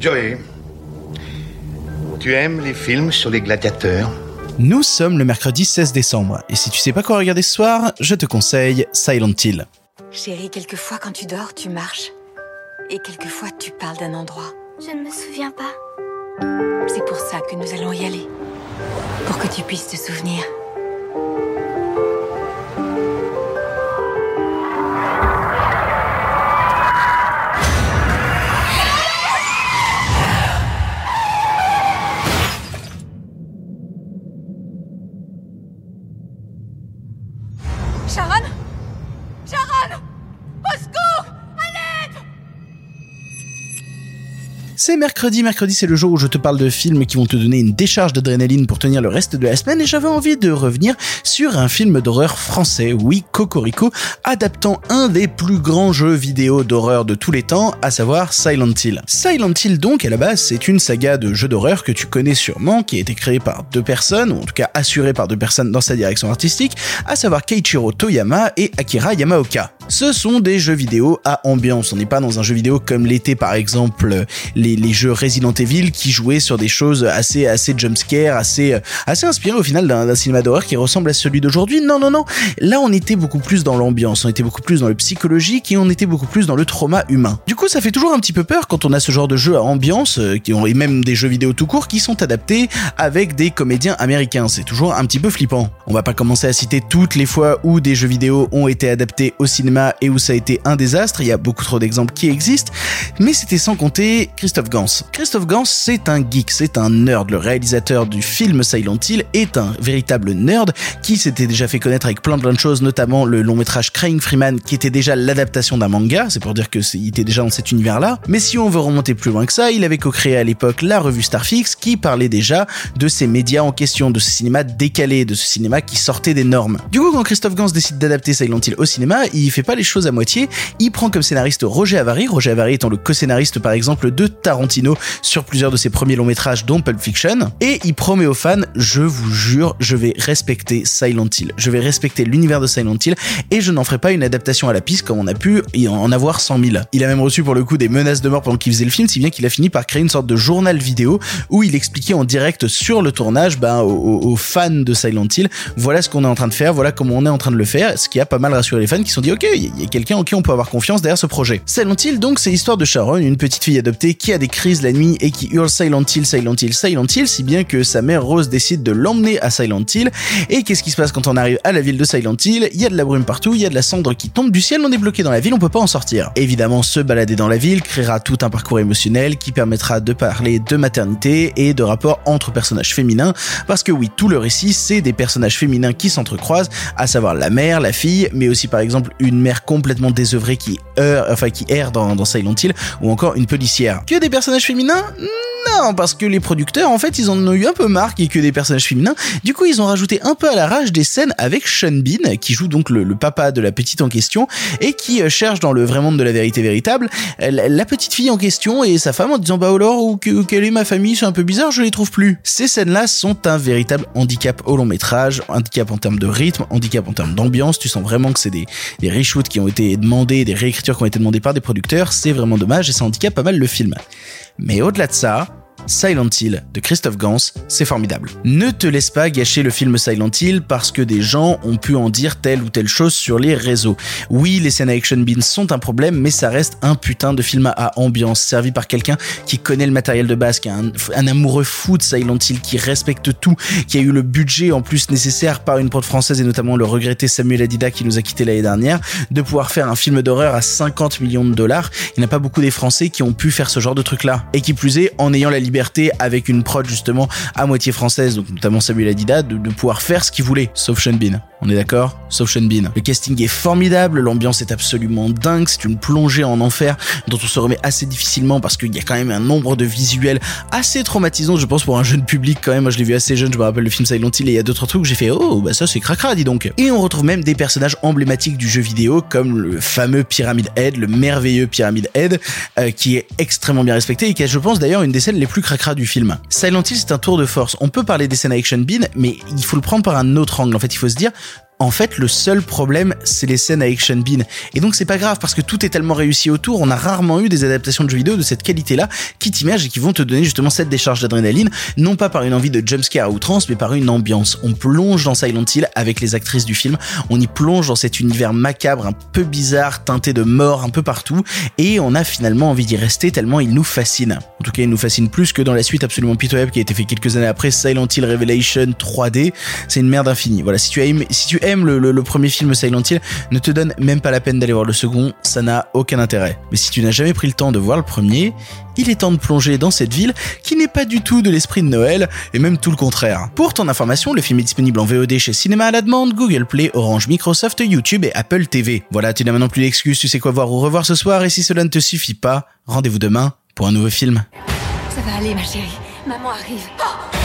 Joey, tu aimes les films sur les gladiateurs? Nous sommes le mercredi 16 décembre, et si tu sais pas quoi regarder ce soir, je te conseille Silent Hill. Chérie, quelquefois quand tu dors, tu marches. Et quelquefois tu parles d'un endroit. Je ne me souviens pas. C'est pour ça que nous allons y aller. Pour que tu puisses te souvenir. Sharon C'est mercredi, mercredi c'est le jour où je te parle de films qui vont te donner une décharge d'adrénaline pour tenir le reste de la semaine et j'avais envie de revenir sur un film d'horreur français, oui, Cocorico, adaptant un des plus grands jeux vidéo d'horreur de tous les temps, à savoir Silent Hill. Silent Hill donc, à la base, c'est une saga de jeux d'horreur que tu connais sûrement, qui a été créée par deux personnes, ou en tout cas assurée par deux personnes dans sa direction artistique, à savoir Keiichiro Toyama et Akira Yamaoka. Ce sont des jeux vidéo à ambiance, on n'est pas dans un jeu vidéo comme l'était par exemple les jeux Resident Evil qui jouaient sur des choses assez assez jumpscare, assez assez inspirées au final d'un cinéma d'horreur qui ressemble à celui d'aujourd'hui. Non non non, là on était beaucoup plus dans l'ambiance, on était beaucoup plus dans le psychologique et on était beaucoup plus dans le trauma humain. Du coup, ça fait toujours un petit peu peur quand on a ce genre de jeux à ambiance euh, et même des jeux vidéo tout court qui sont adaptés avec des comédiens américains. C'est toujours un petit peu flippant. On va pas commencer à citer toutes les fois où des jeux vidéo ont été adaptés au cinéma et où ça a été un désastre. Il y a beaucoup trop d'exemples qui existent, mais c'était sans compter Christophe Gans. Christophe Gans, c'est un geek, c'est un nerd. Le réalisateur du film Silent Hill est un véritable nerd qui s'était déjà fait connaître avec plein plein de choses, notamment le long métrage Crying Freeman qui était déjà l'adaptation d'un manga. C'est pour dire que il était déjà dans cet univers-là. Mais si on veut remonter plus loin que ça, il avait co-créé à l'époque la revue Starfix qui parlait déjà de ces médias en question, de ce cinéma décalé, de ce cinéma qui sortait des normes. Du coup, quand Christophe Gans décide d'adapter Silent Hill au cinéma, il fait pas les choses à moitié. Il prend comme scénariste Roger Avary, Roger Avary étant le co-scénariste par exemple de Tarantino sur plusieurs de ses premiers longs métrages dont Pulp Fiction. Et il promet aux fans, je vous jure, je vais respecter Silent Hill. Je vais respecter l'univers de Silent Hill et je n'en ferai pas une adaptation à la piste comme on a pu en avoir 100 000. Il a même reçu pour le coup des menaces de mort pendant qu'il faisait le film, si bien qu'il a fini par créer une sorte de journal vidéo où il expliquait en direct sur le tournage ben, aux, aux fans de Silent Hill, voilà ce qu'on est en train de faire, voilà comment on est en train de le faire, ce qui a pas mal rassuré les fans qui se sont dit ok, il y a quelqu'un en qui on peut avoir confiance derrière ce projet. Silent Hill donc c'est l'histoire de Sharon, une petite fille adoptée qui a des crises la nuit et qui hurle Silent Hill, Silent Hill, Silent Hill, si bien que sa mère Rose décide de l'emmener à Silent Hill. Et qu'est-ce qui se passe quand on arrive à la ville de Silent Hill? Il y a de la brume partout, il y a de la cendre qui tombe du ciel, on est bloqué dans la ville, on peut pas en sortir. Évidemment, se balader dans la ville créera tout un parcours émotionnel qui permettra de parler de maternité et de rapports entre personnages féminins, parce que oui, tout le récit, c'est des personnages féminins qui s'entrecroisent, à savoir la mère, la fille, mais aussi par exemple une mère complètement désœuvrée qui enfin qui erre dans, dans Silent Hill, ou encore une policière. Que des personnages féminins parce que les producteurs, en fait, ils en ont eu un peu marre qu'il y ait que des personnages féminins. Du coup, ils ont rajouté un peu à la rage des scènes avec Sean Bean, qui joue donc le, papa de la petite en question, et qui euh, cherche dans le vrai monde de la vérité véritable euh, la, petite fille en question et sa femme en disant bah alors où que, quelle est ma famille, c'est un peu bizarre, je les trouve plus. Ces scènes-là sont un véritable handicap au long métrage, handicap en termes de rythme, handicap en termes d'ambiance. Tu sens vraiment que c'est des, des reshoots qui ont été demandés, des réécritures qui ont été demandées par des producteurs. C'est vraiment dommage et ça handicape pas mal le film. Mais au-delà de ça, Silent Hill de Christophe Gans, c'est formidable. Ne te laisse pas gâcher le film Silent Hill parce que des gens ont pu en dire telle ou telle chose sur les réseaux. Oui, les scènes action beans sont un problème, mais ça reste un putain de film à ambiance, servi par quelqu'un qui connaît le matériel de base, qui un, un, amoureux fou de Silent Hill, qui respecte tout, qui a eu le budget en plus nécessaire par une prod française et notamment le regretté Samuel Adida qui nous a quitté l'année dernière, de pouvoir faire un film d'horreur à 50 millions de dollars. Il n'y a pas beaucoup des Français qui ont pu faire ce genre de truc là. Et qui plus est, en ayant la liberté avec une prod justement à moitié française, donc notamment Samuel Adida, de, de pouvoir faire ce qu'il voulait, sauf Sean Bean. On est d'accord? Sauf Sean Bean. Le casting est formidable, l'ambiance est absolument dingue, c'est une plongée en enfer dont on se remet assez difficilement parce qu'il y a quand même un nombre de visuels assez traumatisants, je pense, pour un jeune public quand même. Moi, je l'ai vu assez jeune, je me rappelle le film Silent Hill et il y a d'autres trucs où j'ai fait oh, bah ça c'est cracra, dis donc. Et on retrouve même des personnages emblématiques du jeu vidéo comme le fameux Pyramid Head, le merveilleux Pyramid Head, euh, qui est extrêmement bien respecté et qui est, je pense, d'ailleurs une des scènes les plus cracra du film. Silent Hill, c'est un tour de force. On peut parler des scènes action bean, mais il faut le prendre par un autre angle. En fait, il faut se dire, En fait, le seul problème, c'est les scènes avec Sean Bean. Et donc c'est pas grave parce que tout est tellement réussi autour, on a rarement eu des adaptations de jeux vidéo de cette qualité-là qui t'immergent et qui vont te donner justement cette décharge d'adrénaline, non pas par une envie de jumpscare à outrance, mais par une ambiance. On plonge dans Silent Hill avec les actrices du film, on y plonge dans cet univers macabre, un peu bizarre, teinté de mort un peu partout, et on a finalement envie d'y rester tellement il nous fascine. En tout cas, il nous fascine plus que dans la suite absolument pitoyable qui a été fait quelques années après, Silent Hill Revelation 3D. C'est une merde infinie. Voilà, si tu aimes, si tu le, premier film Silent Hill, ne te donne même pas la peine d'aller voir le second, ça n'a aucun intérêt. Mais si tu n'as jamais pris le temps de voir le premier, il est temps de plonger dans cette ville qui n'est pas du tout de l'esprit de Noël, et même tout le contraire. Pour ton information, le film est disponible en VOD chez Cinéma à la demande, Google Play, Orange, Microsoft, YouTube et Apple TV. Voilà, tu n'as maintenant plus d'excuses, tu sais quoi voir ou revoir ce soir, et si cela ne te suffit pas, rendez-vous demain pour un nouveau film. Ça va aller, ma chérie. Maman arrive.